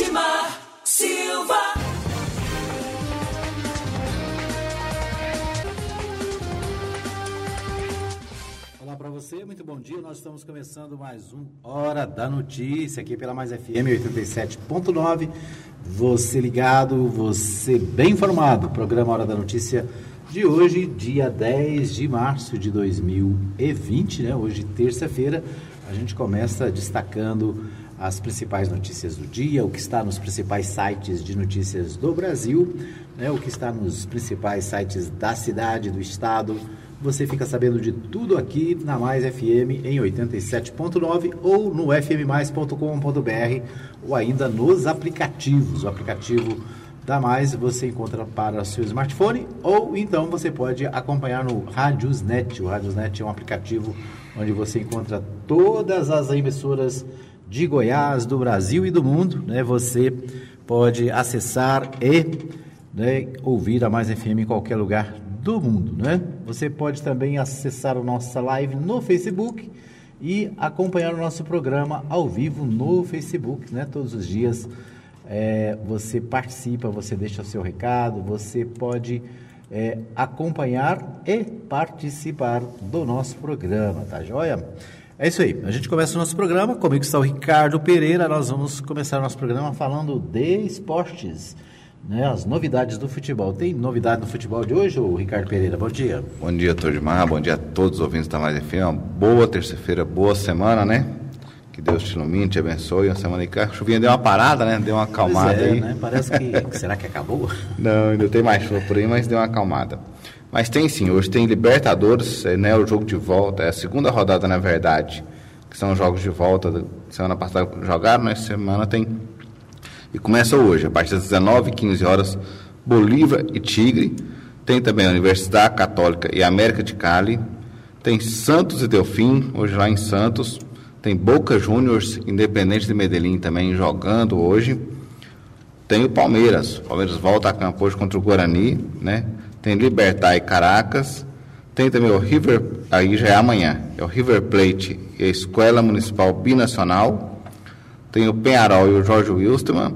Edmar Silva. Olá para você, muito bom dia. Nós estamos começando mais um Hora da Notícia aqui pela Mais FM 87.9. Você ligado, você bem informado. Programa Hora da Notícia de hoje, dia 10 de março de 2020, né? Hoje, terça-feira, a gente começa destacando as principais notícias do dia, o que está nos principais sites de notícias do Brasil, né? o que está nos principais sites da cidade, do estado. Você fica sabendo de tudo aqui na Mais FM em 87.9 ou no fmmais.com.br ou ainda nos aplicativos. O aplicativo da Mais você encontra para seu smartphone ou então você pode acompanhar no Radiosnet. O Radiosnet é um aplicativo onde você encontra todas as emissoras de Goiás, do Brasil e do mundo. Né? Você pode acessar e né, ouvir a Mais FM em qualquer lugar do mundo. Né? Você pode também acessar a nossa live no Facebook e acompanhar o nosso programa ao vivo no Facebook, né? Todos os dias é, você participa, você deixa o seu recado, você pode é, acompanhar e participar do nosso programa, tá joia? É isso aí, a gente começa o nosso programa, comigo está o Ricardo Pereira, nós vamos começar o nosso programa falando de esportes né, as novidades do futebol. Tem novidade no futebol de hoje, Ricardo Pereira? Bom dia. Bom dia, Tordimar. Bom dia a todos os ouvintes da Mais FM. Uma boa terça-feira, boa semana, né? Que Deus te ilumine, te abençoe. Uma semana que a chuvinha deu uma parada, né? Deu uma acalmada é, aí. Né? Parece que. será que acabou? Não, ainda tem mais chuva por aí, mas deu uma acalmada. Mas tem sim, hoje tem Libertadores, né? O jogo de volta, é a segunda rodada, na verdade, que são os jogos de volta. Semana passada jogaram, né? Semana tem e começa hoje, a partir das 19 15 horas, Bolívar e Tigre. Tem também a Universidade Católica e América de Cali. Tem Santos e Delfim, hoje lá em Santos. Tem Boca Juniors, Independente de Medellín também jogando hoje. Tem o Palmeiras. O Palmeiras volta a campo hoje contra o Guarani, né? Tem Libertar e Caracas. Tem também o River, aí já é amanhã. É o River Plate e a Escola Municipal Binacional. Tem o Penharol e o Jorge Wilstermann.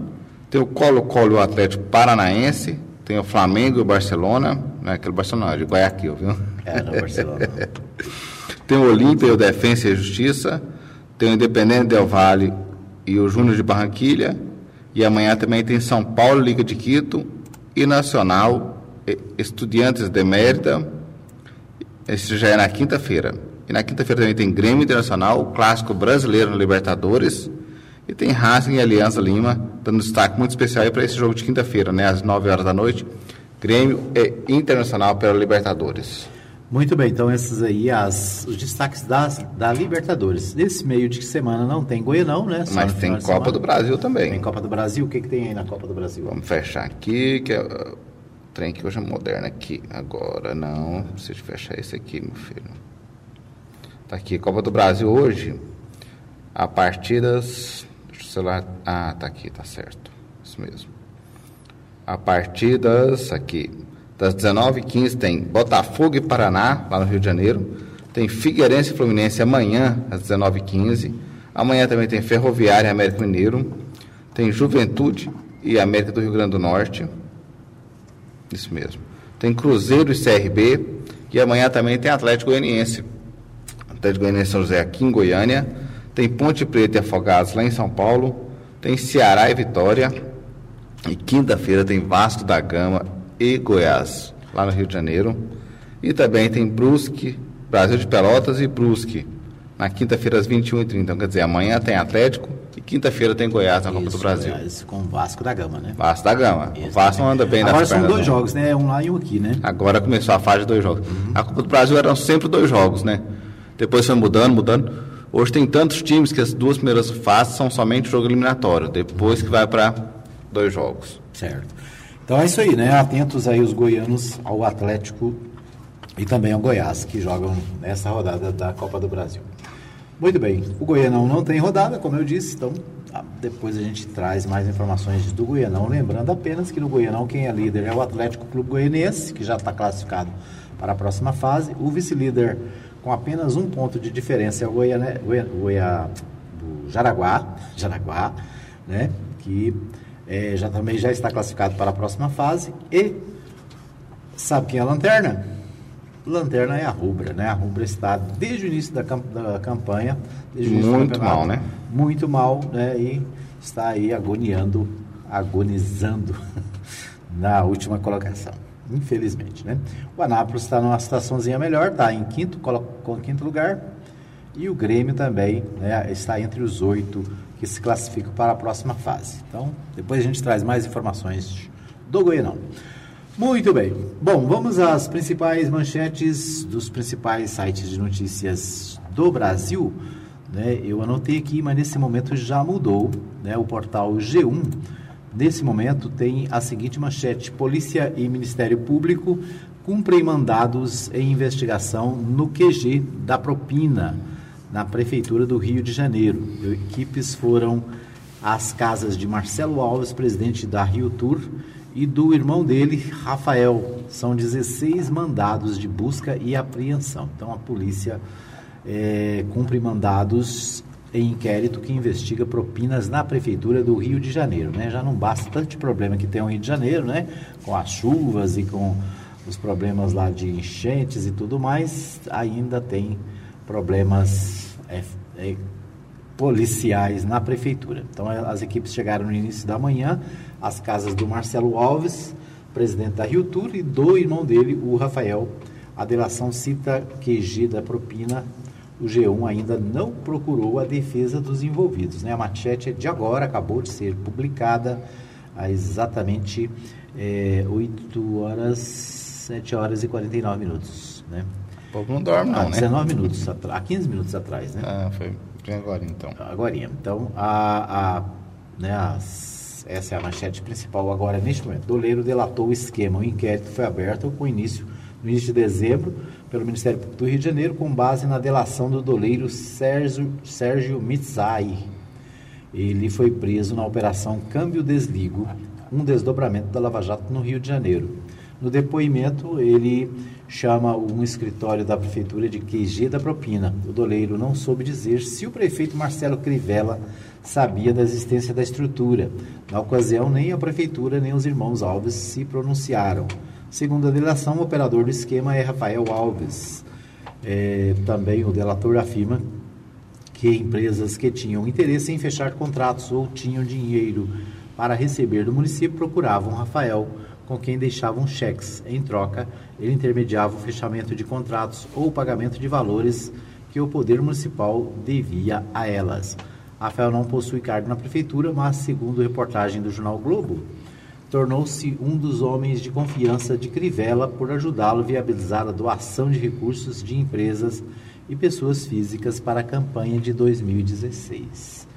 Tem o Colo-Colo e o Atlético Paranaense. Tem o Flamengo e o Barcelona. Não é aquele Barcelona, é de Guayaquil, viu? É, no Barcelona. Tem o Olímpia e o Defensa e a Justiça. Tem o Independente Del Valle e o Júnior de Barranquilha. E amanhã também tem São Paulo, Liga de Quito e Nacional, Estudiantes de Mérida. Esse já é na quinta-feira. E na quinta-feira também tem Grêmio Internacional, o clássico brasileiro no Libertadores. E tem Racing e Aliança Lima, dando destaque muito especial para esse jogo de quinta-feira, né, às 9 horas da noite. Grêmio e Internacional pela Libertadores. Muito bem, então esses aí as, os destaques das, da Libertadores. Nesse meio de semana não tem Goianão, né? Só Mas tem Copa semana. do Brasil também. Tem Copa do Brasil, o que, que tem aí na Copa do Brasil? Vamos fechar aqui, que é trem que hoje é moderno aqui. Agora não, preciso fechar esse aqui, meu filho. Tá aqui, Copa do Brasil hoje, a partir das. Deixa o celular. Ah, tá aqui, tá certo. Isso mesmo. A partir das. Aqui. Das 19h15 tem Botafogo e Paraná, lá no Rio de Janeiro. Tem Figueirense e Fluminense amanhã, às 19h15. Amanhã também tem Ferroviária e América Mineiro. Tem Juventude e América do Rio Grande do Norte. Isso mesmo. Tem Cruzeiro e CRB. E amanhã também tem Atlético Goianiense. Atlético Goianiense São José aqui em Goiânia. Tem Ponte Preta e Afogados lá em São Paulo. Tem Ceará e Vitória. E quinta-feira tem Vasco da Gama e Goiás, lá no Rio de Janeiro. E também tem Brusque, Brasil de Pelotas e Brusque, na quinta-feira às 21h30. Então, quer dizer, amanhã tem Atlético e quinta-feira tem Goiás na Copa do Brasil. Goiás, com o Vasco da Gama, né? Vasco da Gama. Isso o Vasco não anda bem Agora são dois não. jogos, né? Um lá e um aqui, né? Agora começou a fase de dois jogos. A Copa do Brasil eram sempre dois jogos, né? Depois foi mudando, mudando. Hoje tem tantos times que as duas primeiras fases são somente jogo eliminatório. Depois que vai para dois jogos. Certo. Então é isso aí, né? Atentos aí os goianos ao Atlético e também ao Goiás, que jogam nessa rodada da Copa do Brasil. Muito bem, o Goianão não tem rodada, como eu disse, então ah, depois a gente traz mais informações do Goianão. Lembrando apenas que no Goianão quem é líder é o Atlético Clube Goianiense, que já está classificado para a próxima fase. O vice-líder com apenas um ponto de diferença é o Goia, do Jaraguá, Jaraguá, né? que é, já também já está classificado para a próxima fase. E sabe quem é a lanterna? Lanterna é a Rubra, né? A Rubra está desde o início da, da campanha, desde muito mal, né? Muito mal, né? E está aí agoniando, agonizando na última colocação, infelizmente, né? O Anápolis está numa situaçãozinha melhor, está em quinto, com quinto lugar, e o Grêmio também né, está entre os oito que se classificam para a próxima fase. Então, depois a gente traz mais informações do Goianão. Muito bem. Bom, vamos às principais manchetes dos principais sites de notícias do Brasil. Né? Eu anotei aqui, mas nesse momento já mudou. Né? O portal G1, nesse momento, tem a seguinte manchete: Polícia e Ministério Público cumprem mandados em investigação no QG da propina na Prefeitura do Rio de Janeiro. Equipes foram às casas de Marcelo Alves, presidente da Rio Tour, e do irmão dele, Rafael. São 16 mandados de busca e apreensão. Então a polícia é, cumpre mandados em inquérito que investiga propinas na Prefeitura do Rio de Janeiro. Né? Já não basta tanto problema que tem o Rio de Janeiro, né? com as chuvas e com os problemas lá de enchentes e tudo mais, ainda tem problemas é, é, policiais na prefeitura. Então as equipes chegaram no início da manhã às casas do Marcelo Alves, presidente da Rio Tour, e do irmão dele, o Rafael. A delação cita QG da propina. O G1 ainda não procurou a defesa dos envolvidos. Né? A manchete é de agora, acabou de ser publicada há exatamente é, 8 horas, 7 horas e 49 minutos. Né? O povo não dorme, não, há né? 19 minutos atrás, há 15 minutos atrás, né? Ah, foi agora então. Agora, então, a, a, né, as, essa é a manchete principal agora neste momento. Doleiro delatou o esquema. O inquérito foi aberto com início no início de dezembro pelo Ministério Público do Rio de Janeiro com base na delação do doleiro Sérgio, Sérgio Mitzai. Ele foi preso na operação Câmbio Desligo, um desdobramento da Lava Jato no Rio de Janeiro. No depoimento, ele chama um escritório da prefeitura de QG da propina. O doleiro não soube dizer se o prefeito Marcelo Crivella sabia da existência da estrutura. Na ocasião, nem a prefeitura nem os irmãos Alves se pronunciaram. Segundo a delação, o operador do esquema é Rafael Alves. É, também o delator afirma que empresas que tinham interesse em fechar contratos ou tinham dinheiro para receber do município procuravam Rafael com quem deixavam cheques. Em troca, ele intermediava o fechamento de contratos ou o pagamento de valores que o poder municipal devia a elas. Rafael não possui cargo na prefeitura, mas, segundo reportagem do jornal Globo, tornou-se um dos homens de confiança de Crivella por ajudá-lo a viabilizar a doação de recursos de empresas e pessoas físicas para a campanha de 2016.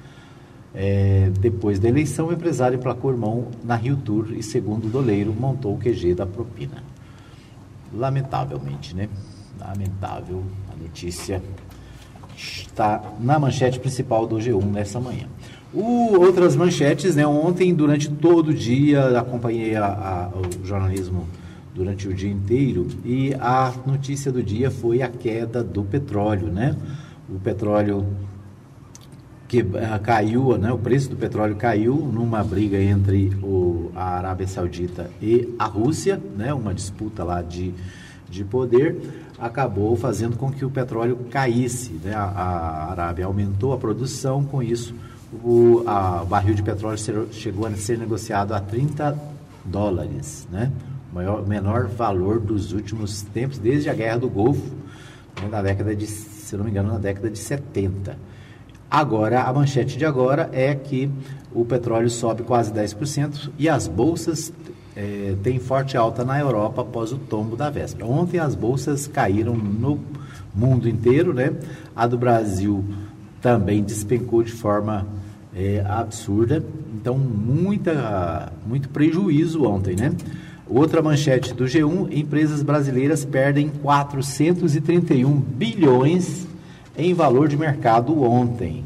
É, depois da eleição, o empresário placou irmão na Rio Tour e, segundo o doleiro, montou o QG da propina. Lamentavelmente, né? Lamentável a notícia está na manchete principal do G1 nessa manhã. O, outras manchetes, né? Ontem, durante todo o dia, acompanhei a, a, o jornalismo durante o dia inteiro e a notícia do dia foi a queda do petróleo, né? O petróleo que uh, caiu, né, o preço do petróleo caiu numa briga entre o, a Arábia Saudita e a Rússia, né, uma disputa lá de, de poder, acabou fazendo com que o petróleo caísse. Né, a, a Arábia aumentou a produção, com isso o, a, barril de petróleo chegou a ser negociado a 30 dólares, né, o maior, menor valor dos últimos tempos, desde a Guerra do Golfo, né, na década de, se não me engano, na década de 70. Agora, a manchete de agora é que o petróleo sobe quase 10% e as bolsas é, têm forte alta na Europa após o tombo da véspera. Ontem as bolsas caíram no mundo inteiro, né? A do Brasil também despencou de forma é, absurda. Então, muita, muito prejuízo ontem, né? Outra manchete do G1: empresas brasileiras perdem 431 bilhões em valor de mercado ontem.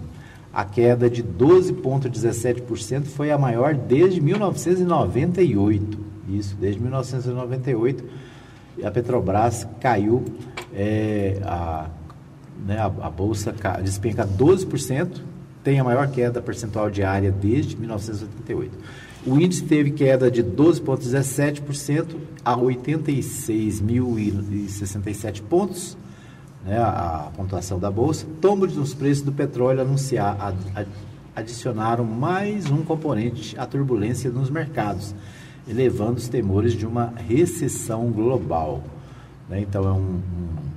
A queda de 12,17% foi a maior desde 1998. Isso, desde 1998. A Petrobras caiu, é, a, né, a, a, bolsa despenca 12%, tem a maior queda percentual diária desde 1988. O índice teve queda de 12,17% a 86.067 pontos, né, a, pontuação da Bolsa. Tombo dos preços do petróleo anunciar, a, a, adicionaram mais um componente à turbulência nos mercados, elevando os temores de uma recessão global. Né? Então, é um, um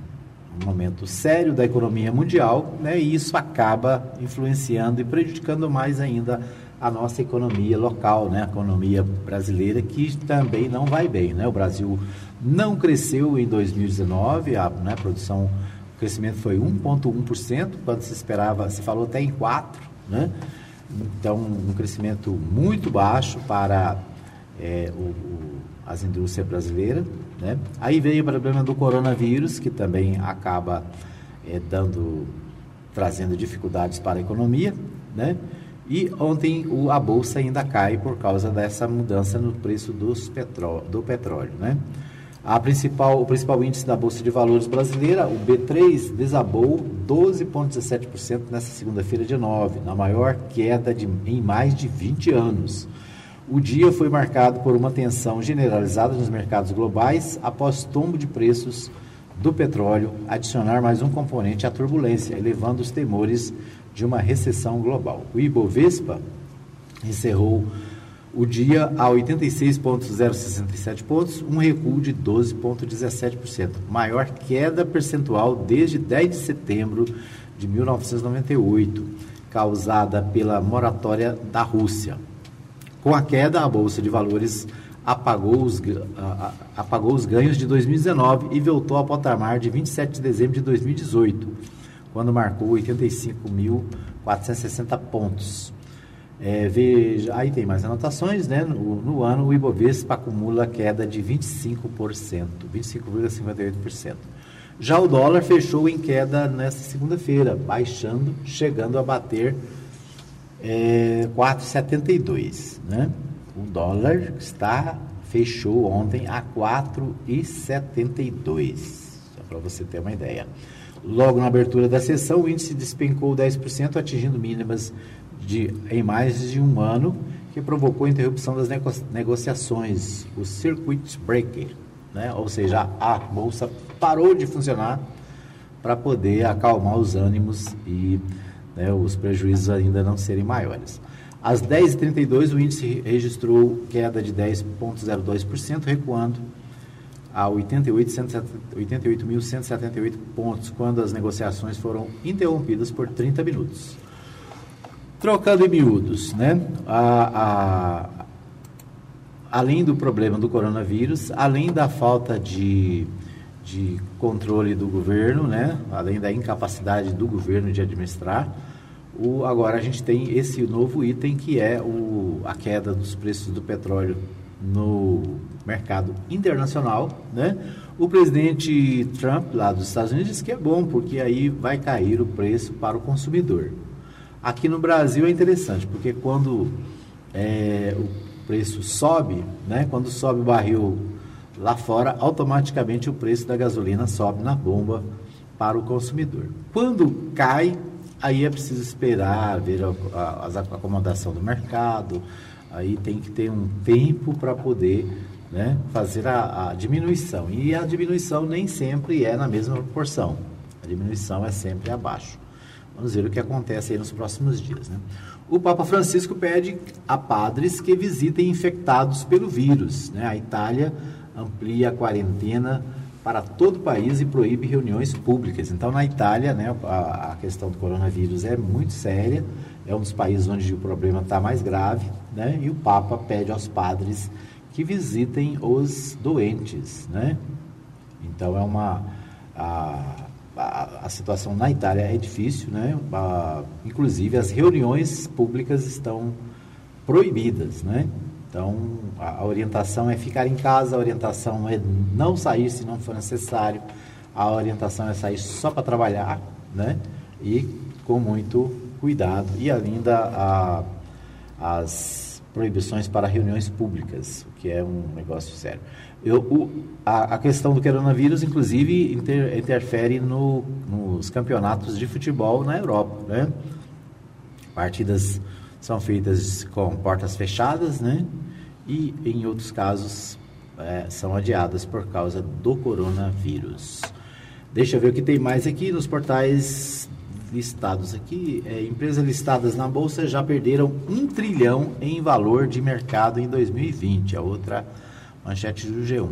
um momento sério da economia mundial, né, e isso acaba influenciando e prejudicando mais ainda a nossa economia local, né, a economia brasileira, que também não vai bem. Né? O Brasil não cresceu em 2019, a né, produção, crescimento foi 1,1%, quando se esperava, se falou até em 4%, né? então um crescimento muito baixo para é, o, o, as indústrias brasileiras. Né? Aí veio o problema do coronavírus, que também acaba é, dando, trazendo dificuldades para a economia. Né? E ontem o, a bolsa ainda cai por causa dessa mudança no preço dos petró do petróleo. Né? A principal, o principal índice da Bolsa de Valores brasileira, o B3, desabou 12,17% nessa segunda-feira de 9, na maior queda de, em mais de 20 anos. O dia foi marcado por uma tensão generalizada nos mercados globais após tombo de preços do petróleo adicionar mais um componente à turbulência, elevando os temores de uma recessão global. O Ibovespa encerrou o dia a 86,067 pontos, um recuo de 12,17%, maior queda percentual desde 10 de setembro de 1998, causada pela moratória da Rússia. Com a queda, a Bolsa de Valores apagou os, apagou os ganhos de 2019 e voltou ao patamar de 27 de dezembro de 2018, quando marcou 85.460 pontos. É, veja, aí tem mais anotações, né? No, no, ano, o Ibovespa acumula queda de 25%, 25,58%. Já o dólar fechou em queda nesta segunda-feira, baixando, chegando a bater é, 4,72, né? O dólar está fechou ontem a 4,72, só para você ter uma ideia. Logo na abertura da sessão, o índice despencou 10%, atingindo mínimas de, em mais de um ano, que provocou a interrupção das nego negociações, o circuit breaker, né? ou seja, a bolsa parou de funcionar para poder acalmar os ânimos e né, os prejuízos ainda não serem maiores. Às 10h32, o índice registrou queda de 10,02%, recuando a 88.178 pontos, quando as negociações foram interrompidas por 30 minutos. Trocando em miúdos, né? A, a, além do problema do coronavírus, além da falta de, de controle do governo, né? além da incapacidade do governo de administrar, o, agora a gente tem esse novo item que é o, a queda dos preços do petróleo no mercado internacional, né? O presidente Trump lá dos Estados Unidos disse que é bom porque aí vai cair o preço para o consumidor. Aqui no Brasil é interessante porque quando é, o preço sobe, né? Quando sobe o barril lá fora, automaticamente o preço da gasolina sobe na bomba para o consumidor. Quando cai Aí é preciso esperar, ver a, a, a acomodação do mercado, aí tem que ter um tempo para poder né, fazer a, a, diminuição. E a diminuição nem sempre é na mesma proporção. A diminuição é sempre abaixo. Vamos ver o que acontece aí nos próximos dias. Né? O Papa Francisco pede a padres que visitem infectados pelo vírus. Né? A Itália amplia a quarentena para todo o país e proíbe reuniões públicas. Então, na Itália, né, a, questão do coronavírus é muito séria, é um dos países onde o problema está mais grave, né, e o Papa pede aos padres que visitem os doentes. Né? Então, é uma. A, a, a situação na Itália é difícil, né? inclusive, as reuniões públicas estão proibidas. Né? Então, a, a orientação é ficar em casa, a orientação é não sair se não for necessário, a orientação é sair só para trabalhar, né? E com muito cuidado. E ainda a, as proibições para reuniões públicas, o que é um negócio sério. Eu, o, a, a, questão do coronavírus, inclusive, inter, interfere no, nos campeonatos de futebol na Europa, né? Partidas são feitas com portas fechadas, né? E em outros casos é, são adiadas por causa do coronavírus. Deixa eu ver o que tem mais aqui nos portais listados aqui. É, empresas listadas na Bolsa já perderam um trilhão em valor de mercado em 2020. A outra manchete do G1.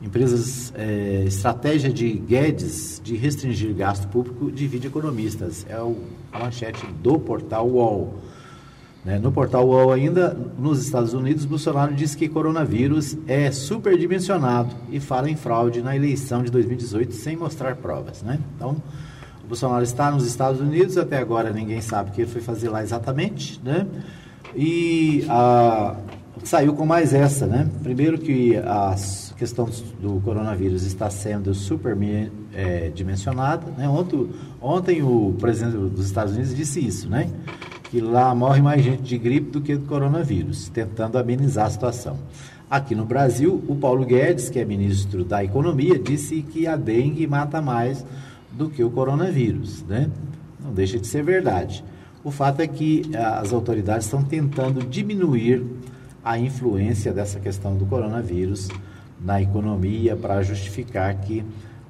Empresas, é, estratégia de Guedes de restringir gasto público divide economistas. É o, a manchete do portal UOL. Né? No portal UOL ainda, nos Estados Unidos, Bolsonaro diz que coronavírus é superdimensionado e fala em fraude na eleição de 2018 sem mostrar provas. Né? Então, Bolsonaro está nos Estados Unidos, até agora ninguém sabe o que ele foi fazer lá exatamente. Né? E a, saiu com mais essa. Né? Primeiro que a questão do coronavírus está sendo superdimensionada. É, né? ontem, ontem o presidente dos Estados Unidos disse isso, né? que lá morre mais gente de gripe do que do coronavírus, tentando amenizar a situação. Aqui no Brasil, o Paulo Guedes, que é ministro da Economia, disse que a dengue mata mais do que o coronavírus, né? Não deixa de ser verdade. O fato é que ah, as autoridades estão tentando diminuir a influência dessa questão do coronavírus na economia para justificar que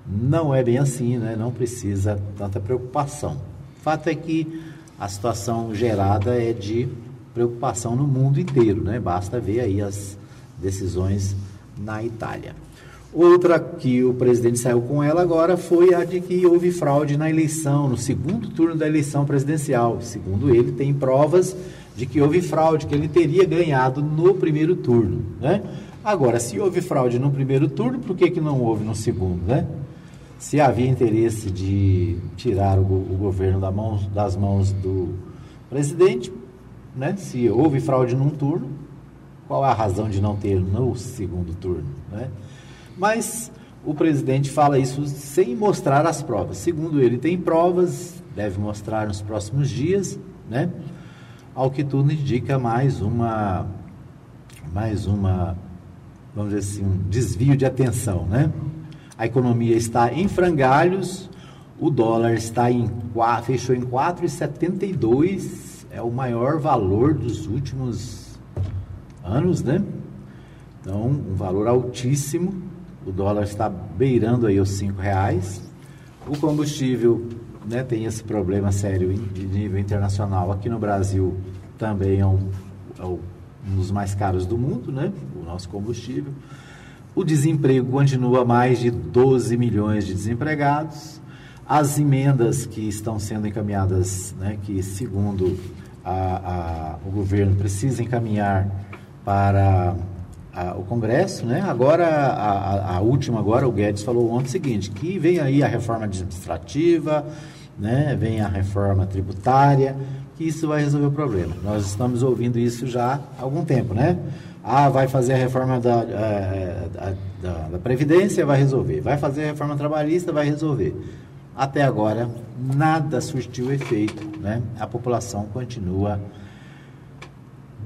não é bem assim, né? não precisa tanta preocupação. O fato é que a situação gerada é de preocupação no mundo inteiro, né? Basta ver aí as decisões na Itália. Outra que o presidente saiu com ela agora foi a de que houve fraude na eleição, no segundo turno da eleição presidencial. Segundo ele, tem provas de que houve fraude, que ele teria ganhado no primeiro turno, né? Agora, se houve fraude no primeiro turno, por que, que não houve no segundo, né? se havia interesse de tirar o, o governo da mão, das mãos do presidente, né? se houve fraude num turno, qual a razão de não ter no segundo turno? Né? Mas o presidente fala isso sem mostrar as provas. Segundo ele, tem provas, deve mostrar nos próximos dias, né? Ao que tudo indica mais uma, mais uma, vamos dizer assim, um desvio de atenção, né? a economia está em frangalhos, o dólar está em fechou em 4,72, é o maior valor dos últimos anos, né? Então, um valor altíssimo. O dólar está beirando aí os cinco reais. O combustível, né, tem esse problema sério de nível internacional. Aqui no Brasil também é um, é um dos mais caros do mundo, né? O nosso combustível. O desemprego continua mais de 12 milhões de desempregados. As emendas que estão sendo encaminhadas, né, que segundo a, a, o governo precisa encaminhar para a, o Congresso, né? Agora, a, a, última agora, o Guedes falou ontem o seguinte, que vem aí a reforma administrativa, né? Vem a reforma tributária, que isso vai resolver o problema. Nós estamos ouvindo isso já há algum tempo, né? Ah, vai fazer a reforma da, é, da, da, Previdência, vai resolver. Vai fazer a reforma trabalhista, vai resolver. Até agora, nada surtiu efeito. Né? A população continua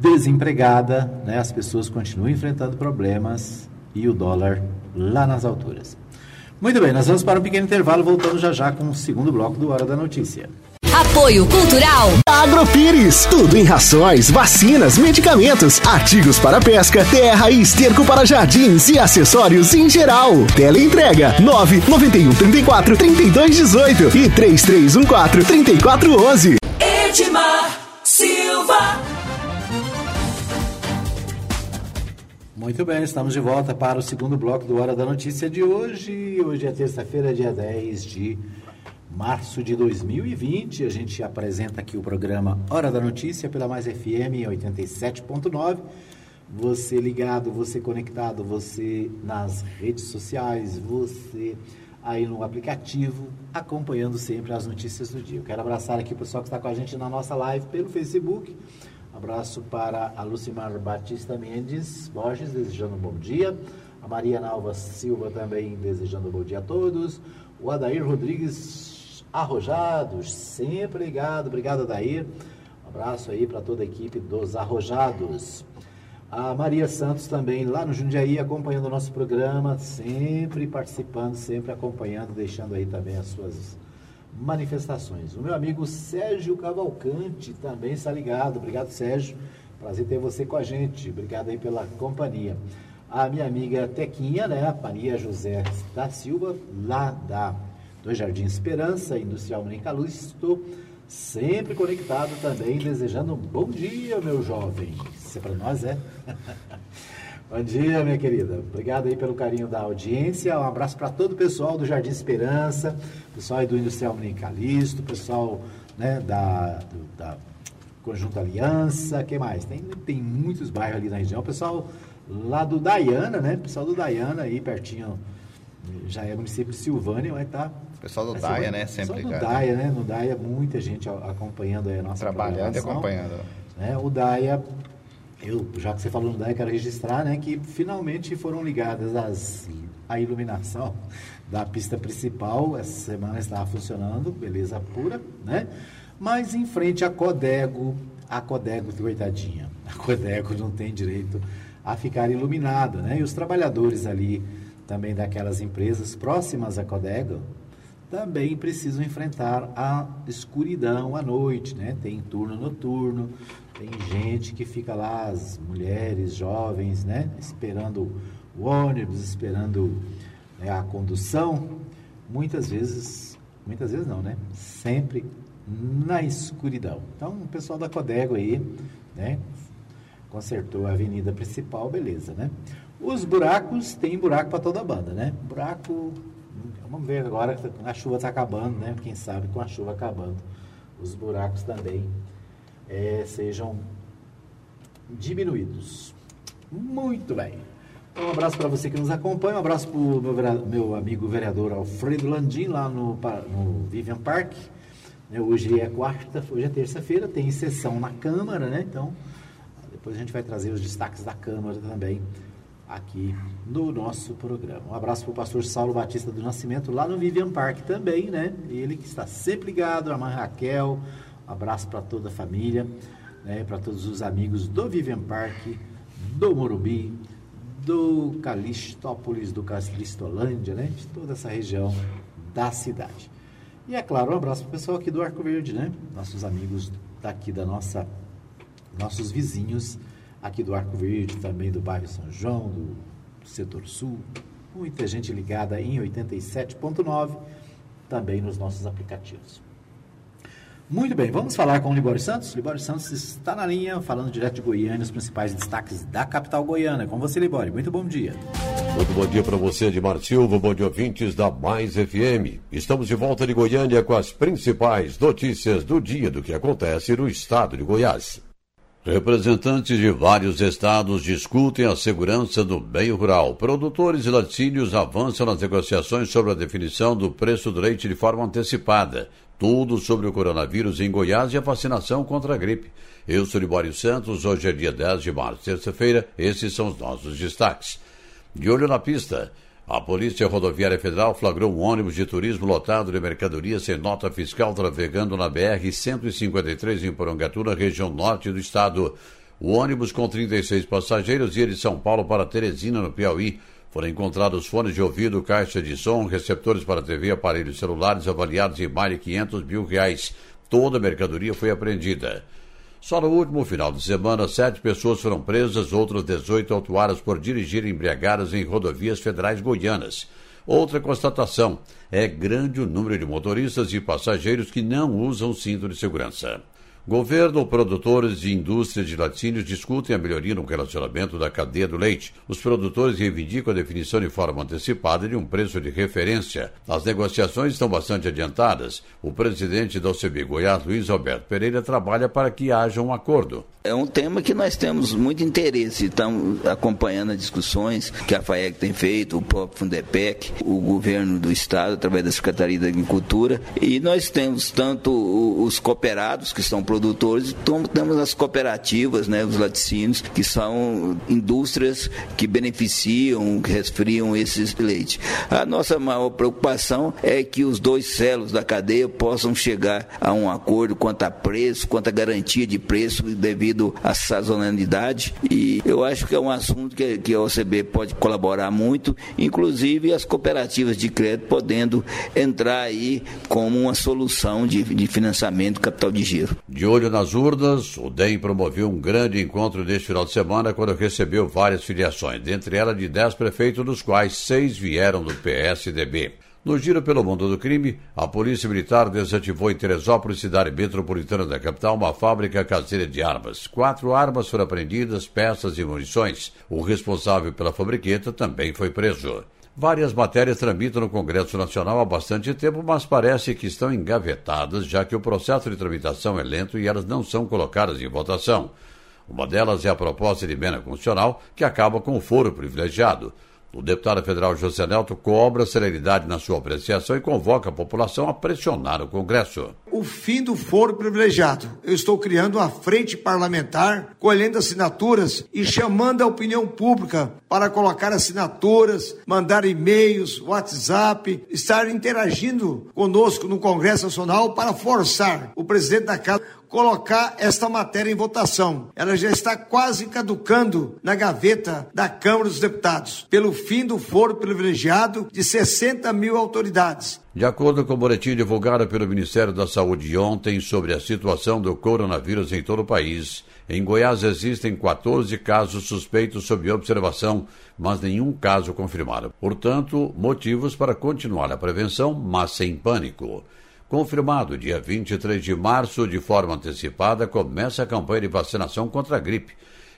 desempregada, né? as pessoas continuam enfrentando problemas e o dólar lá nas alturas. Muito bem, nós vamos para um pequeno intervalo, voltando já já com o segundo bloco do Hora da Notícia. Apoio Cultural. Agropires. Tudo em rações, vacinas, medicamentos, artigos para pesca, terra e esterco para jardins e acessórios em geral. Teleentrega 991 34 32 18 e 3314 3411. Edmar Silva. Muito bem, estamos de volta para o segundo bloco do Hora da Notícia de hoje. Hoje é terça-feira, dia 10 de março de 2020. A gente apresenta aqui o programa Hora da Notícia pela Mais FM 87.9. Você ligado, você conectado, você nas redes sociais, você aí no aplicativo, acompanhando sempre as notícias do dia. Eu quero abraçar aqui o pessoal que está com a gente na nossa live pelo Facebook. Abraço para a Lucimar Batista Mendes Borges, desejando um bom dia. A Maria Nalva Silva também desejando um bom dia a todos. O Adair Rodrigues Arrojados, sempre ligado. Obrigado, Daí. Um abraço aí para toda a equipe dos Arrojados. A Maria Santos também lá no Jundiaí acompanhando o nosso programa, sempre participando, sempre acompanhando, deixando aí também as suas manifestações. O meu amigo Sérgio Cavalcante também está ligado. Obrigado, Sérgio. Prazer ter você com a gente. Obrigado aí pela companhia. A minha amiga Tequinha, né? Maria José da Silva, lá da do Jardim Esperança, Industrial. Estou sempre conectado também, desejando um bom dia, meu jovem. Isso é para nós, é? bom dia, minha querida. Obrigado aí pelo carinho da audiência. Um abraço para todo o pessoal do Jardim Esperança, pessoal aí do Industrial Manicalisto, pessoal né, da, do, da Conjunto Aliança, que mais? Tem, tem muitos bairros ali na região. O pessoal lá do Dayana, né? O pessoal do Dayana aí pertinho, já é município de Silvânia, vai estar... Tá pessoal do Daia, né? Sempre ligado. do Daia, né? No Daia, muita gente acompanhando a nossa Trabalhando e acompanhando. Né? O Daia, eu, já que você falou no Daia, quero registrar, né? Que finalmente foram ligadas as, a iluminação da pista principal. Essa semana estava funcionando, beleza pura, né? Mas em frente a Codego, a Codego, coitadinha, a Codego não tem direito a ficar iluminada, né? E os trabalhadores ali também daquelas empresas próximas à Codego, também precisam enfrentar a escuridão à noite, né? Tem turno noturno, tem gente que fica lá, as mulheres, jovens, né? Esperando o ônibus, esperando né, a condução, muitas vezes, muitas vezes não, né? Sempre na escuridão. Então, o pessoal da Codego aí, né? Consertou a avenida principal, beleza, né? Os buracos, tem buraco para toda a banda, né? Buraco Vamos ver agora que a chuva está acabando, né? Quem sabe com a chuva acabando, os buracos também é, sejam diminuídos. Muito bem. Então, um abraço para você que nos acompanha, um abraço para o meu, amigo vereador Alfredo Landim, lá no, no Vivian Park. Né, hoje é quarta, hoje é terça-feira, tem sessão na Câmara, né? Então, depois a gente vai trazer os destaques da Câmara também aqui no nosso programa. Um abraço para o pastor Saulo Batista do Nascimento, lá no Vivian Park também, né? Ele que está sempre ligado, a mãe Raquel, um abraço para toda a família, né? para todos os amigos do Vivian Park, do Morumbi, do Calistópolis, do Calistolândia, né? De toda essa região da cidade. E é claro, um abraço para o pessoal aqui do Arco Verde, né? Nossos amigos daqui da nossa, nossos vizinhos aqui do Arco Verde, também do bairro São João, do setor sul. Muita gente ligada em 87.9, também nos nossos aplicativos. Muito bem, vamos falar com o Libório Santos. Libório Santos está na linha, falando direto de Goiânia, os principais destaques da capital goiana. Com você, Libório. Muito bom dia. Muito bom dia para você, Edmar Silva. Bom dia, ouvintes da Mais FM. Estamos de volta de Goiânia com as principais notícias do dia do que acontece no estado de Goiás. Representantes de vários estados discutem a segurança do meio rural. Produtores e laticínios avançam nas negociações sobre a definição do preço do leite de forma antecipada. Tudo sobre o coronavírus em Goiás e a vacinação contra a gripe. Eu sou Libório Santos, hoje é dia 10 de março, terça-feira. Esses são os nossos destaques. De olho na pista. A Polícia Rodoviária Federal flagrou um ônibus de turismo lotado de mercadorias sem nota fiscal trafegando na BR-153 em Porangatu, na região norte do estado. O ônibus com 36 passageiros ia de São Paulo para Teresina, no Piauí. Foram encontrados fones de ouvido, caixa de som, receptores para TV, aparelhos celulares avaliados em mais de 500 mil reais. Toda a mercadoria foi apreendida. Só no último final de semana, sete pessoas foram presas, outras 18 autuadas por dirigir embriagadas em rodovias federais goianas. Outra constatação é grande o número de motoristas e passageiros que não usam cinto de segurança. Governo, produtores e indústria de laticínios discutem a melhoria no relacionamento da cadeia do leite. Os produtores reivindicam a definição de forma antecipada de um preço de referência. As negociações estão bastante adiantadas. O presidente da OCB Goiás, Luiz Alberto Pereira, trabalha para que haja um acordo. É um tema que nós temos muito interesse, estamos acompanhando as discussões que a FAEG tem feito, o próprio Fundepec, o governo do estado, através da Secretaria da Agricultura, e nós temos tanto os cooperados que estão produtores, temos as cooperativas, né, os laticínios, que são indústrias que beneficiam, que resfriam esses leite. A nossa maior preocupação é que os dois celos da cadeia possam chegar a um acordo quanto a preço, quanto a garantia de preço devido à sazonalidade e eu acho que é um assunto que, que a OCB pode colaborar muito, inclusive as cooperativas de crédito podendo entrar aí como uma solução de, de financiamento capital de giro. De olho nas urnas, o DEM promoveu um grande encontro neste final de semana quando recebeu várias filiações, dentre elas de dez prefeitos, dos quais seis vieram do PSDB. No giro pelo mundo do crime, a Polícia Militar desativou em Teresópolis, cidade metropolitana da capital, uma fábrica caseira de armas. Quatro armas foram apreendidas, peças e munições. O responsável pela fabriqueta também foi preso. Várias matérias tramitam no Congresso Nacional há bastante tempo, mas parece que estão engavetadas, já que o processo de tramitação é lento e elas não são colocadas em votação. Uma delas é a proposta de emenda constitucional, que acaba com o foro privilegiado. O deputado federal José Nelto cobra celeridade na sua apreciação e convoca a população a pressionar o Congresso. O fim do foro privilegiado. Eu estou criando uma frente parlamentar, colhendo assinaturas e chamando a opinião pública para colocar assinaturas, mandar e-mails, WhatsApp, estar interagindo conosco no Congresso Nacional para forçar o presidente da Casa colocar esta matéria em votação. Ela já está quase caducando na gaveta da Câmara dos Deputados, pelo fim do foro privilegiado de 60 mil autoridades. De acordo com o boletim divulgado pelo Ministério da Saúde ontem sobre a situação do coronavírus em todo o país, em Goiás existem 14 casos suspeitos sob observação, mas nenhum caso confirmado. Portanto, motivos para continuar a prevenção, mas sem pânico. Confirmado, dia 23 de março, de forma antecipada, começa a campanha de vacinação contra a gripe.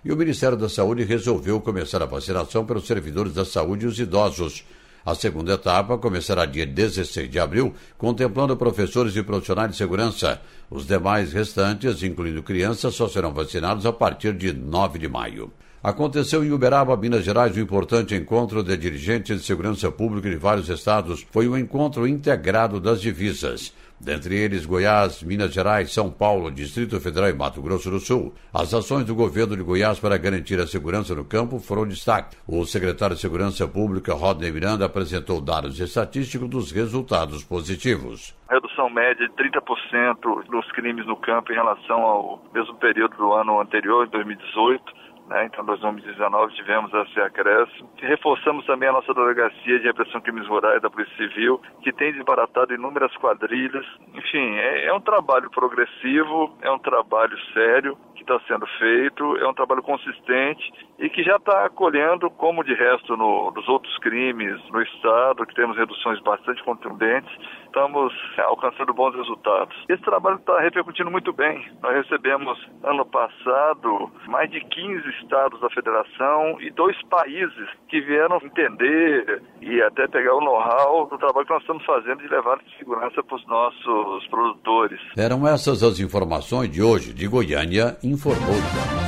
E o Ministério da Saúde resolveu começar a vacinação pelos servidores da saúde e os idosos. A segunda etapa começará dia 16 de abril, contemplando professores e profissionais de segurança. Os demais restantes, incluindo crianças, só serão vacinados a partir de 9 de maio. Aconteceu em Uberaba, Minas Gerais, um importante encontro de dirigentes de segurança pública de vários estados. Foi um encontro integrado das divisas. Dentre eles, Goiás, Minas Gerais, São Paulo, Distrito Federal e Mato Grosso do Sul. As ações do governo de Goiás para garantir a segurança no campo foram destaque. O secretário de Segurança Pública, Rodney Miranda, apresentou dados estatísticos dos resultados positivos. Redução média de 30% dos crimes no campo em relação ao mesmo período do ano anterior, em 2018 né? Então, em 2019 tivemos esse acréscimo. Reforçamos também a nossa delegacia de repressão crimes rurais da Polícia Civil, que tem desbaratado inúmeras quadrilhas. Enfim, é, é um trabalho progressivo, é um trabalho sério que está sendo feito, é um trabalho consistente e que já está colhendo, como de resto no, nos outros crimes no Estado, que temos reduções bastante contundentes, estamos alcançando bons resultados. Esse trabalho está repercutindo muito bem. Nós recebemos, ano passado, mais de 15 estados da federação e dois países que vieram entender e até pegar o know-how do trabalho que nós estamos fazendo de levar segurança para os nossos produtores. Eram essas as informações de hoje de Goiânia, informou.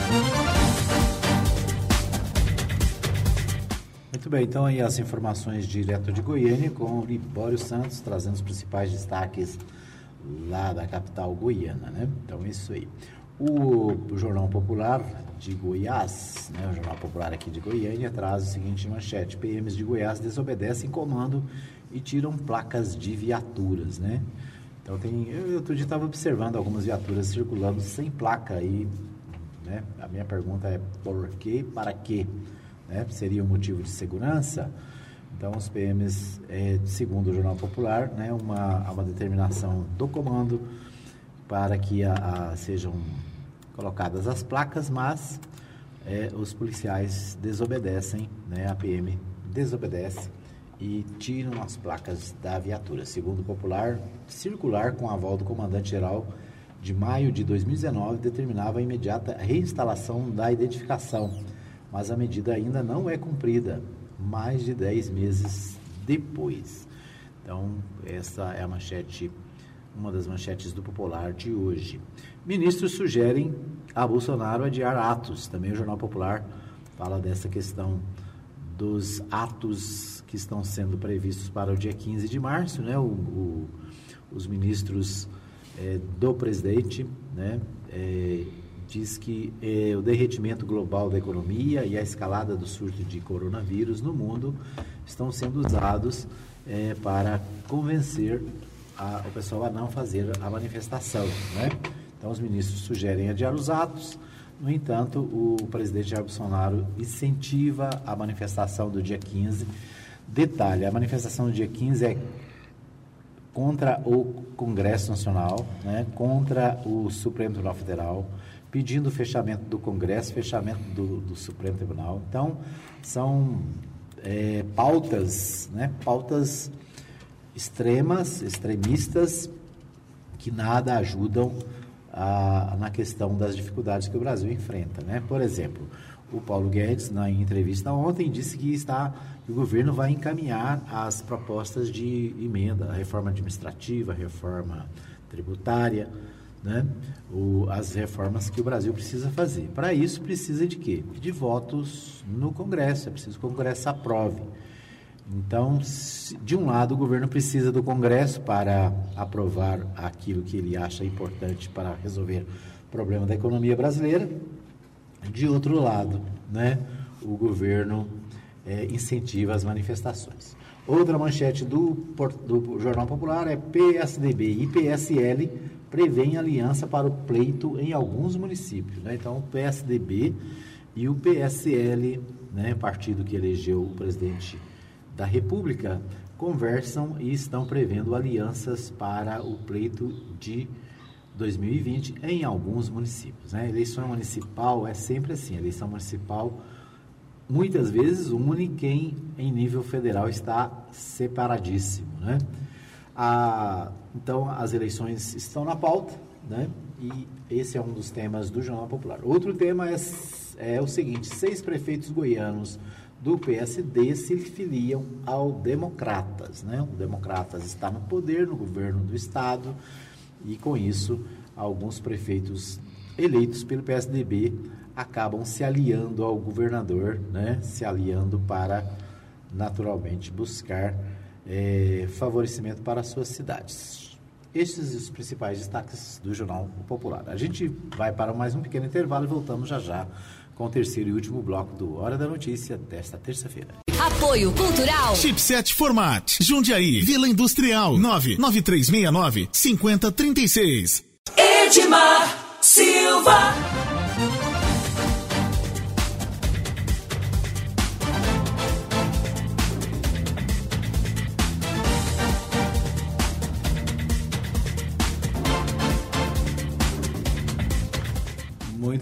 Muito bem, então aí as informações direto de Goiânia com o Libório Santos, trazendo os principais destaques lá da capital goiana, né? Então, isso aí. O, o Jornal Popular de Goiás, né, o Jornal Popular aqui de Goiânia, traz o seguinte manchete: PMs de Goiás desobedecem comando e tiram placas de viaturas, né? Então tem, eu outro dia estava observando algumas viaturas circulando sem placa aí, né? A minha pergunta é por quê, para quê? Né, seria um motivo de segurança. Então, os PMs, é, segundo o Jornal Popular, né, uma, uma determinação do comando para que a, a, sejam colocadas as placas, mas é, os policiais desobedecem, né, a PM desobedece e tiram as placas da viatura. Segundo o Popular, circular com aval do comandante-geral de maio de 2019 determinava a imediata reinstalação da identificação mas a medida ainda não é cumprida, mais de 10 meses depois. Então, essa é a manchete, uma das manchetes do Popular de hoje. Ministros sugerem a Bolsonaro adiar atos. Também o Jornal Popular fala dessa questão dos atos que estão sendo previstos para o dia 15 de março, né? O, o, os ministros é, do presidente, né? é, diz que é, o derretimento global da economia e a escalada do surto de coronavírus no mundo estão sendo usados é, para convencer a, o pessoal a não fazer a manifestação. Né? Então, os ministros sugerem adiar os atos, no entanto, o presidente Jair Bolsonaro incentiva a manifestação do dia 15. Detalhe: a manifestação do dia 15 é contra o Congresso Nacional, né, contra o Supremo Tribunal Federal, pedindo o fechamento do Congresso, fechamento do, do Supremo Tribunal. Então, são é, pautas, né, pautas extremas, extremistas, que nada ajudam a, na questão das dificuldades que o Brasil enfrenta. Né? Por exemplo, o Paulo Guedes, na entrevista ontem, disse que está o governo vai encaminhar as propostas de emenda, a reforma administrativa, a reforma tributária, né? O, as reformas que o Brasil precisa fazer. Para isso, precisa de quê? De votos no Congresso, é preciso que o Congresso aprove. Então, de um lado, o governo precisa do Congresso para aprovar aquilo que ele acha importante para resolver o problema da economia brasileira. De outro lado, né, o governo é, incentiva as manifestações. Outra manchete do, do Jornal Popular é PSDB e PSL prevêem aliança para o pleito em alguns municípios. Né? Então, o PSDB e o PSL, né, partido que elegeu o presidente da República, conversam e estão prevendo alianças para o pleito de 2020 em alguns municípios. Né? Eleição municipal é sempre assim, eleição municipal muitas vezes une quem em nível federal está separadíssimo, né? A, então, as eleições estão na pauta, né? E esse é um dos temas do Jornal Popular. Outro tema é, é o seguinte: seis prefeitos goianos do PSD se filiam ao Democratas, né? O Democratas está no poder, no governo do estado, e com isso, alguns prefeitos eleitos pelo PSDB acabam se aliando ao governador, né? se aliando para, naturalmente, buscar é, favorecimento para as suas cidades. Estes os principais destaques do Jornal Popular. A gente vai para mais um pequeno intervalo e voltamos já já com o terceiro e último bloco do Hora da Notícia desta terça-feira. Apoio Cultural. Chipset Format. Jundiaí. Vila Industrial. 99369 5036. Edmar Silva.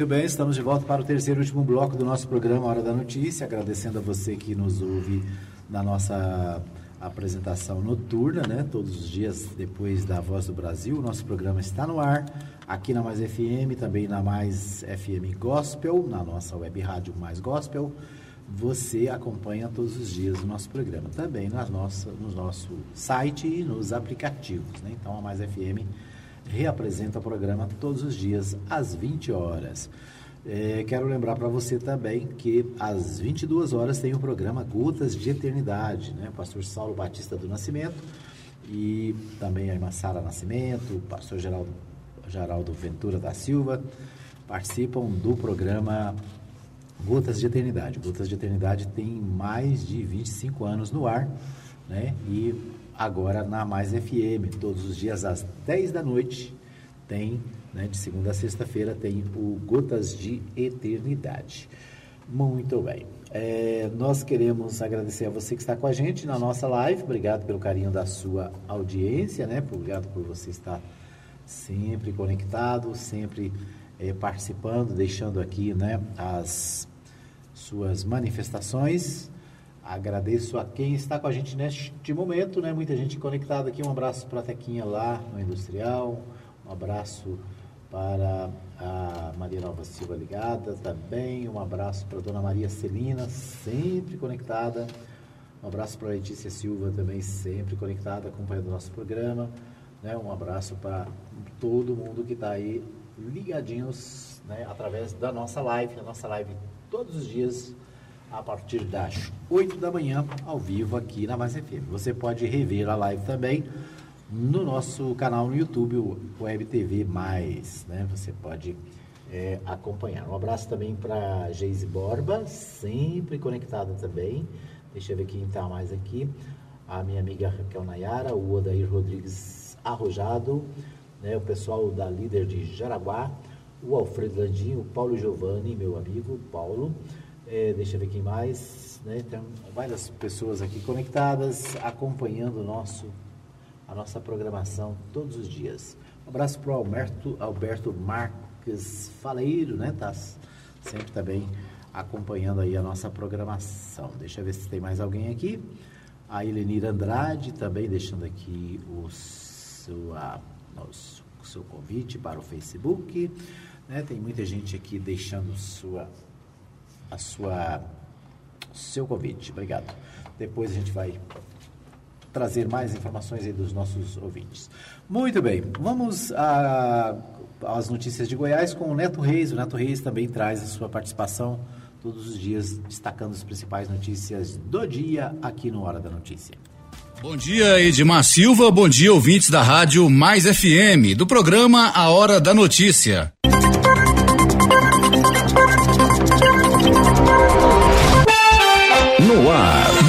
Muito bem, estamos de volta para o terceiro e último bloco do nosso programa Hora da Notícia, agradecendo a você que nos ouve na nossa apresentação noturna, né? Todos os dias depois da Voz do Brasil, o nosso programa está no ar, aqui na Mais FM, também na Mais FM Gospel, na nossa web rádio Mais Gospel. Você acompanha todos os dias o nosso programa, também na nossa, no nosso site e nos aplicativos, né? Então a Mais FM reapresenta o programa todos os dias às 20 horas. É, quero lembrar para você também que às 22 horas tem o programa Gotas de Eternidade, né? Pastor Saulo Batista do Nascimento e também a irmã Sara Nascimento, o pastor Geraldo, Geraldo Ventura da Silva participam do programa Gotas de Eternidade. Gotas de Eternidade tem mais de 25 anos no ar, né? E agora na Mais FM, todos os dias às 10 da noite, tem, né, de segunda a sexta-feira, tem o Gotas de Eternidade. Muito bem. É, nós queremos agradecer a você que está com a gente na nossa live. Obrigado pelo carinho da sua audiência, né? Obrigado por você estar sempre conectado, sempre é, participando, deixando aqui né, as suas manifestações. Agradeço a quem está com a gente neste momento, né? Muita gente conectada aqui. Um abraço para a Tequinha lá no Industrial. Um abraço para a Maria Nova Silva ligada também. Um abraço para a Dona Maria Celina, sempre conectada. Um abraço para a Letícia Silva também, sempre conectada, acompanhando o nosso programa. Né? Um abraço para todo mundo que está aí ligadinhos né? através da nossa live, a nossa live todos os dias a partir das 8 da manhã, ao vivo aqui na Mais FM. Você pode rever a live também no nosso canal no YouTube, o Web TV Mais, né? Você pode é, acompanhar. Um abraço também para Geise Borba, sempre conectada também. Deixa eu ver quem está mais aqui. A minha amiga Raquel Nayara, o Odair Rodrigues Arrojado, né? o pessoal da líder de Jaraguá, o Alfredo Landinho, o Paulo Giovanni, meu amigo Paulo. É, deixa eu ver quem mais. Né? Tem várias pessoas aqui conectadas, acompanhando o nosso, a nossa programação todos os dias. Um abraço para o Alberto, Alberto Marques Faleiro, né? Tá sempre também acompanhando aí a nossa programação. Deixa eu ver se tem mais alguém aqui. A Elenir Andrade também deixando aqui o seu, a, o seu convite para o Facebook. Né? Tem muita gente aqui deixando sua, a sua, seu convite. Obrigado. Depois a gente vai trazer mais informações aí dos nossos ouvintes. Muito bem, vamos às notícias de Goiás com o Neto Reis. O Neto Reis também traz a sua participação todos os dias, destacando as principais notícias do dia aqui no Hora da Notícia. Bom dia, Edmar Silva. Bom dia, ouvintes da Rádio Mais FM, do programa A Hora da Notícia.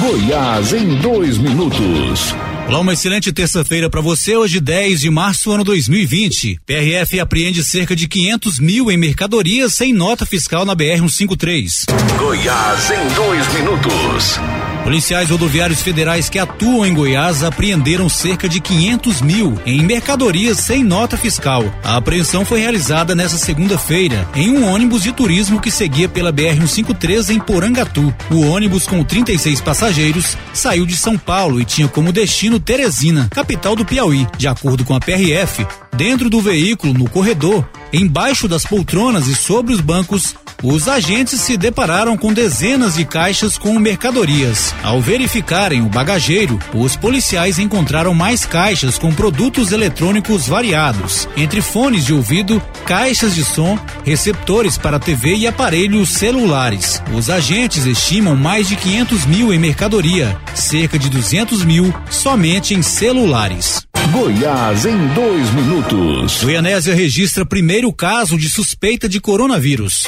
Goiás em dois minutos. Olá, uma excelente terça-feira para você. Hoje, 10 de março, ano 2020. PRF apreende cerca de 500 mil em mercadorias sem nota fiscal na BR-153. Goiás em dois minutos. Policiais rodoviários federais que atuam em Goiás apreenderam cerca de 500 mil em mercadorias sem nota fiscal. A apreensão foi realizada nesta segunda-feira em um ônibus de turismo que seguia pela BR-153 em Porangatu. O ônibus com 36 passageiros saiu de São Paulo e tinha como destino Teresina, capital do Piauí. De acordo com a PRF, dentro do veículo, no corredor, embaixo das poltronas e sobre os bancos, os agentes se depararam com dezenas de caixas com mercadorias. Ao verificarem o bagageiro, os policiais encontraram mais caixas com produtos eletrônicos variados, entre fones de ouvido, caixas de som, receptores para TV e aparelhos celulares. Os agentes estimam mais de 500 mil em mercadoria, cerca de 200 mil somente em celulares. Goiás em dois minutos. Goianésia registra primeiro caso de suspeita de coronavírus.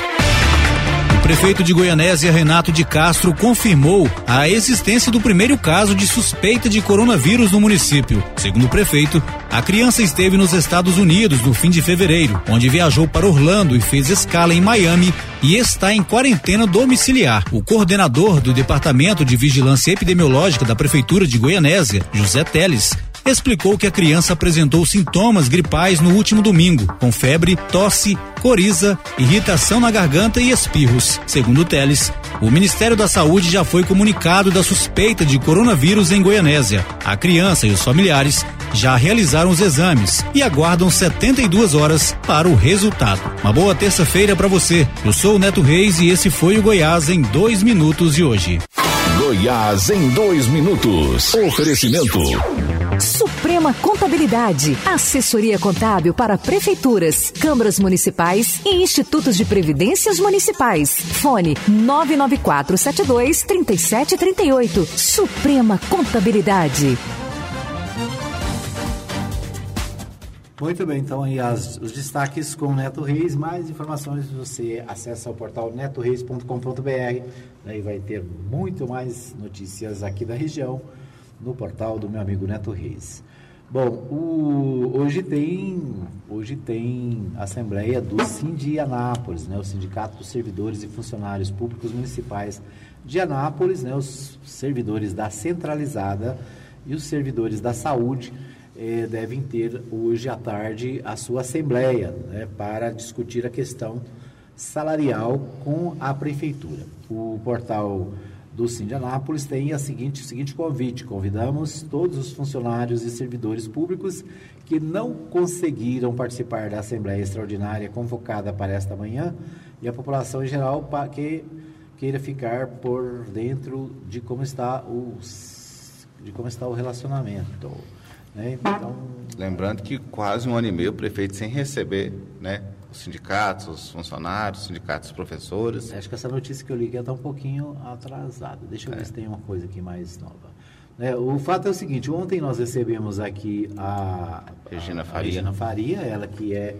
Prefeito de Goianésia, Renato de Castro, confirmou a existência do primeiro caso de suspeita de coronavírus no município. Segundo o prefeito, a criança esteve nos Estados Unidos no fim de fevereiro, onde viajou para Orlando e fez escala em Miami e está em quarentena domiciliar. O coordenador do Departamento de Vigilância Epidemiológica da Prefeitura de Goianésia, José Teles, explicou que a criança apresentou sintomas gripais no último domingo, com febre, tosse, coriza, irritação na garganta e espirros. Segundo Teles, o Ministério da Saúde já foi comunicado da suspeita de coronavírus em Goianésia. A criança e os familiares já realizaram os exames e aguardam 72 horas para o resultado. Uma boa terça-feira para você. Eu sou o Neto Reis e esse foi o Goiás em dois minutos de hoje. Goiás em dois minutos. Oferecimento. Suprema Contabilidade. Assessoria contábil para prefeituras, câmaras municipais e institutos de previdências municipais. Fone 99472 3738. Suprema Contabilidade. Muito bem, então aí as, os destaques com o Neto Reis. Mais informações você acessa o portal netoreis.com.br e vai ter muito mais notícias aqui da região no portal do meu amigo Neto Reis. Bom, o, hoje tem hoje tem assembleia do Sindi Anápolis, né, o Sindicato dos Servidores e Funcionários Públicos Municipais de Anápolis, né, os servidores da centralizada e os servidores da saúde eh, devem ter hoje à tarde a sua assembleia né, para discutir a questão salarial com a prefeitura. O portal do Sindianápolis tem a seguinte, o seguinte convite: convidamos todos os funcionários e servidores públicos que não conseguiram participar da Assembleia Extraordinária convocada para esta manhã e a população em geral para que queira ficar por dentro de como está o, de como está o relacionamento. Né? Então, Lembrando que quase um ano e meio o prefeito sem receber, né? Os sindicatos, os funcionários, os sindicatos, os professores. Acho que essa notícia que eu li está um pouquinho atrasada. Deixa eu ver É. se tem uma coisa aqui mais nova. Né? O fato é o seguinte, ontem nós recebemos aqui a Regina a, Faria. A Regina Faria, ela que é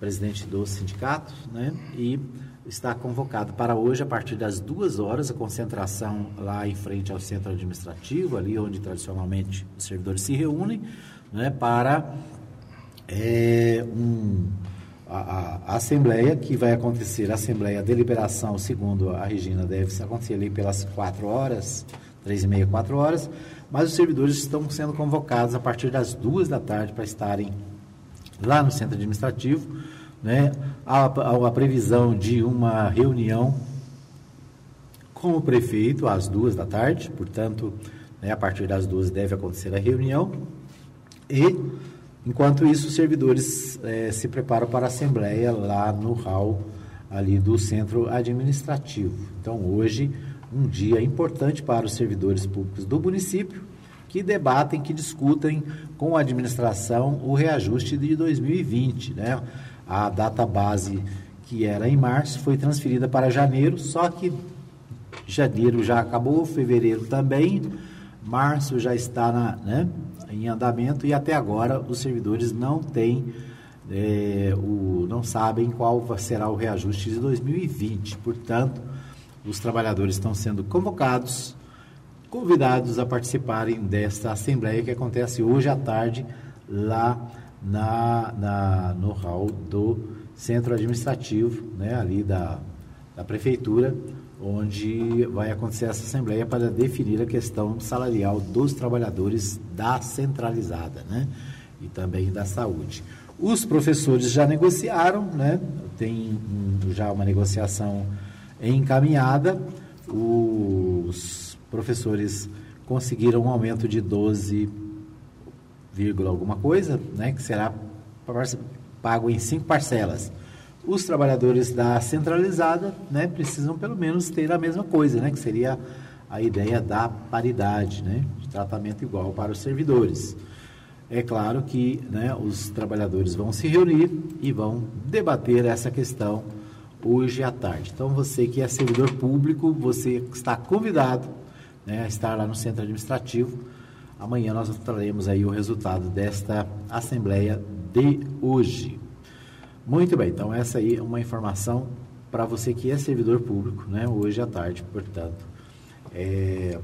presidente do sindicato, né? E está convocado para hoje, a partir das duas horas, a concentração lá em frente ao centro administrativo, ali onde tradicionalmente os servidores se reúnem, né? Para é, um, a, a, Assembleia, que vai acontecer, a Assembleia, a deliberação, segundo a Regina, deve acontecer ali pelas quatro horas, três e meia, quatro horas, mas os servidores estão sendo convocados a partir das duas da tarde para estarem lá no centro administrativo, né? Há, a previsão de uma reunião com o prefeito às duas da tarde, portanto, né, a partir das duas deve acontecer a reunião e Enquanto isso, os servidores eh, se preparam para a assembleia lá no hall ali do centro administrativo. Então, hoje, um dia importante para os servidores públicos do município, que debatem, que discutem com a administração o reajuste de 2020. Né? A data base, que era em março, foi transferida para janeiro, só que janeiro já acabou, fevereiro também, março já está na, né, em andamento e até agora os servidores não têm, é, o, não sabem qual será o reajuste de 2020. Portanto, os trabalhadores estão sendo convocados, convidados a participarem desta assembleia que acontece hoje à tarde lá na, na, no hall do centro administrativo, né, ali da, da prefeitura, onde vai acontecer essa assembleia para definir a questão salarial dos trabalhadores da centralizada, né? E também da saúde. Os professores já negociaram, né? Tem já uma negociação encaminhada. Os professores conseguiram um aumento de 12, alguma coisa, né? Que será pago em cinco parcelas os trabalhadores da centralizada né, precisam pelo menos ter a mesma coisa, né, que seria a ideia da paridade, né, de tratamento igual para os servidores. É claro que né, os trabalhadores vão se reunir e vão debater essa questão hoje à tarde. Então, você que é servidor público, você está convidado né, a estar lá no centro administrativo. Amanhã nós traremos aí o resultado desta assembleia de hoje. Muito bem, então essa aí é uma informação para você que é servidor público, né, hoje à tarde, portanto, é,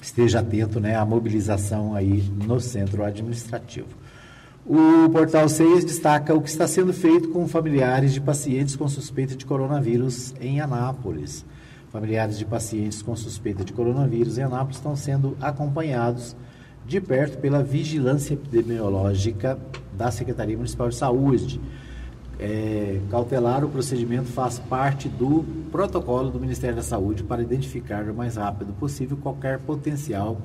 esteja atento né, à mobilização aí no centro administrativo. O Portal 6 destaca o que está sendo feito com familiares de pacientes com suspeita de coronavírus em Anápolis. Familiares de pacientes com suspeita de coronavírus em Anápolis estão sendo acompanhados de perto pela vigilância epidemiológica da Secretaria Municipal de Saúde é, cautelar, o procedimento faz parte do protocolo do Ministério da Saúde para identificar o mais rápido possível qualquer potencial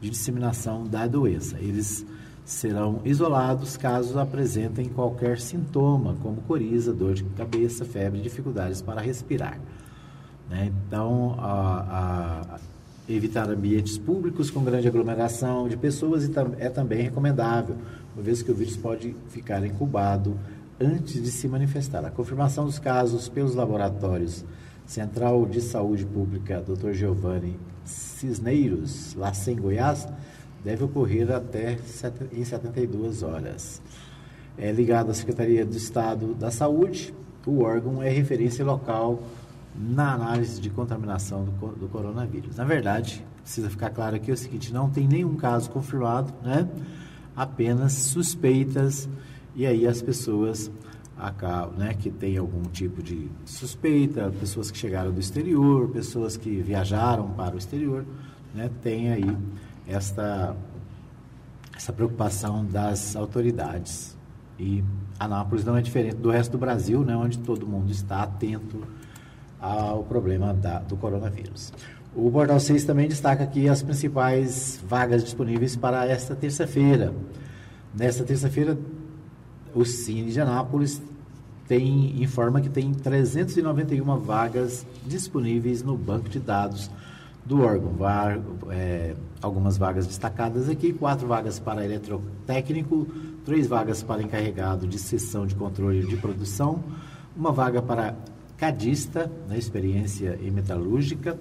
de disseminação da doença. Eles serão isolados caso apresentem qualquer sintoma, como coriza, dor de cabeça, febre, dificuldades para respirar. Né? Então, a, a, evitar ambientes públicos com grande aglomeração de pessoas é também recomendável, uma vez que o vírus pode ficar incubado antes de se manifestar. A confirmação dos casos pelos laboratórios Central de Saúde Pública Dr. Giovanni Cisneiros, lá em Goiás, deve ocorrer até em 72 horas. É ligado à Secretaria do Estado da Saúde, o órgão é referência local na análise de contaminação do, do coronavírus. Na verdade, precisa ficar claro aqui o seguinte: não tem nenhum caso confirmado, né? apenas suspeitas e aí as pessoas acabam, né, que têm algum tipo de suspeita, pessoas que chegaram do exterior, pessoas que viajaram para o exterior, né, tem aí esta, essa preocupação das autoridades. E Anápolis não é diferente do resto do Brasil, né, onde todo mundo está atento ao problema da, do coronavírus. O Portal 6 também destaca aqui as principais vagas disponíveis para esta terça-feira. Nesta terça-feira, o Cine de Anápolis tem, informa que tem 391 vagas disponíveis no banco de dados do órgão. Va é, algumas vagas destacadas aqui, quatro vagas para eletrotécnico, três vagas para encarregado de sessão de controle de produção, uma vaga para cadista, na né, experiência em metalúrgica,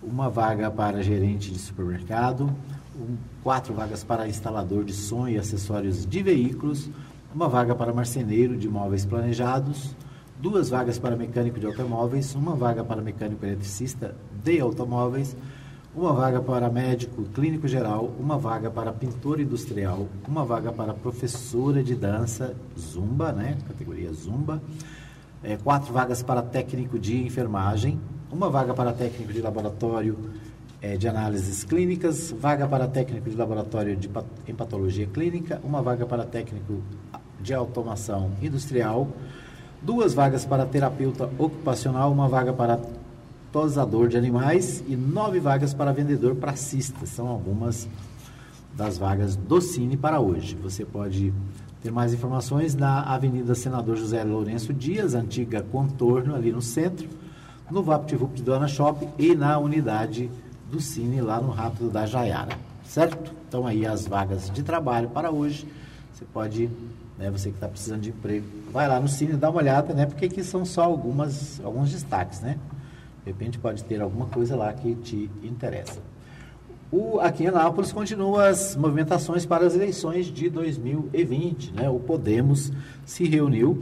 uma vaga para gerente de supermercado, um, quatro vagas para instalador de som e acessórios de veículos, uma vaga para marceneiro de móveis planejados, duas vagas para mecânico de automóveis, uma vaga para mecânico eletricista de automóveis, uma vaga para médico clínico geral, uma vaga para pintor industrial, uma vaga para professora de dança zumba, né, categoria zumba, é, quatro vagas para técnico de enfermagem, uma vaga para técnico de laboratório é, de análises clínicas, vaga para técnico de laboratório de, em patologia clínica, uma vaga para técnico de automação industrial, duas vagas para terapeuta ocupacional, uma vaga para tosador de animais e nove vagas para vendedor pracista. São algumas das vagas do Cine para hoje. Você pode ter mais informações na Avenida Senador José Lourenço Dias, antiga Contorno, ali no centro, no VaptVupt do Ana Shop e na unidade do Cine lá no Rápido da Jaiara. Certo? Então aí as vagas de trabalho para hoje. Você pode, né, você que está precisando de emprego, vai lá no Cine, dá uma olhada, né? Porque aqui são só algumas, alguns destaques, né? De repente pode ter alguma coisa lá que te interessa. O, aqui em Anápolis continua as movimentações para as eleições de 2020. Né? O Podemos se reuniu.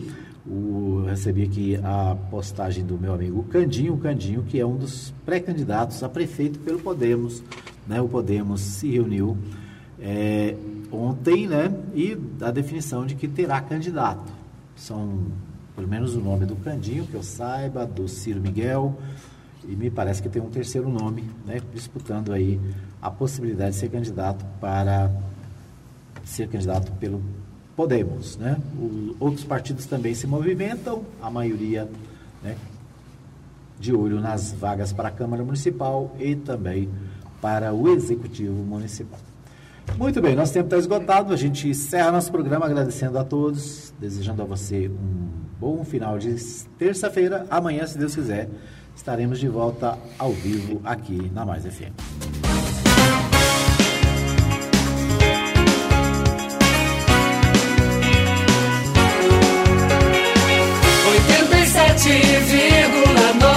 O, recebi aqui a postagem do meu amigo Candinho, Candinho, que é um dos pré-candidatos a prefeito pelo Podemos. Né? O Podemos se reuniu é, ontem né? e a definição de que terá candidato. São pelo menos o nome do Candinho, que eu saiba, do Ciro Miguel, e me parece que tem um terceiro nome, né, disputando aí a possibilidade de ser candidato para ser candidato pelo Podemos, né? O, outros partidos também se movimentam, a maioria, né, de olho nas vagas para a Câmara Municipal e também para o Executivo Municipal. Muito bem, nosso tempo está esgotado. A gente encerra nosso programa agradecendo a todos, desejando a você um bom final de terça-feira. Amanhã, se Deus quiser, estaremos de volta ao vivo aqui na Mais FM. 7,9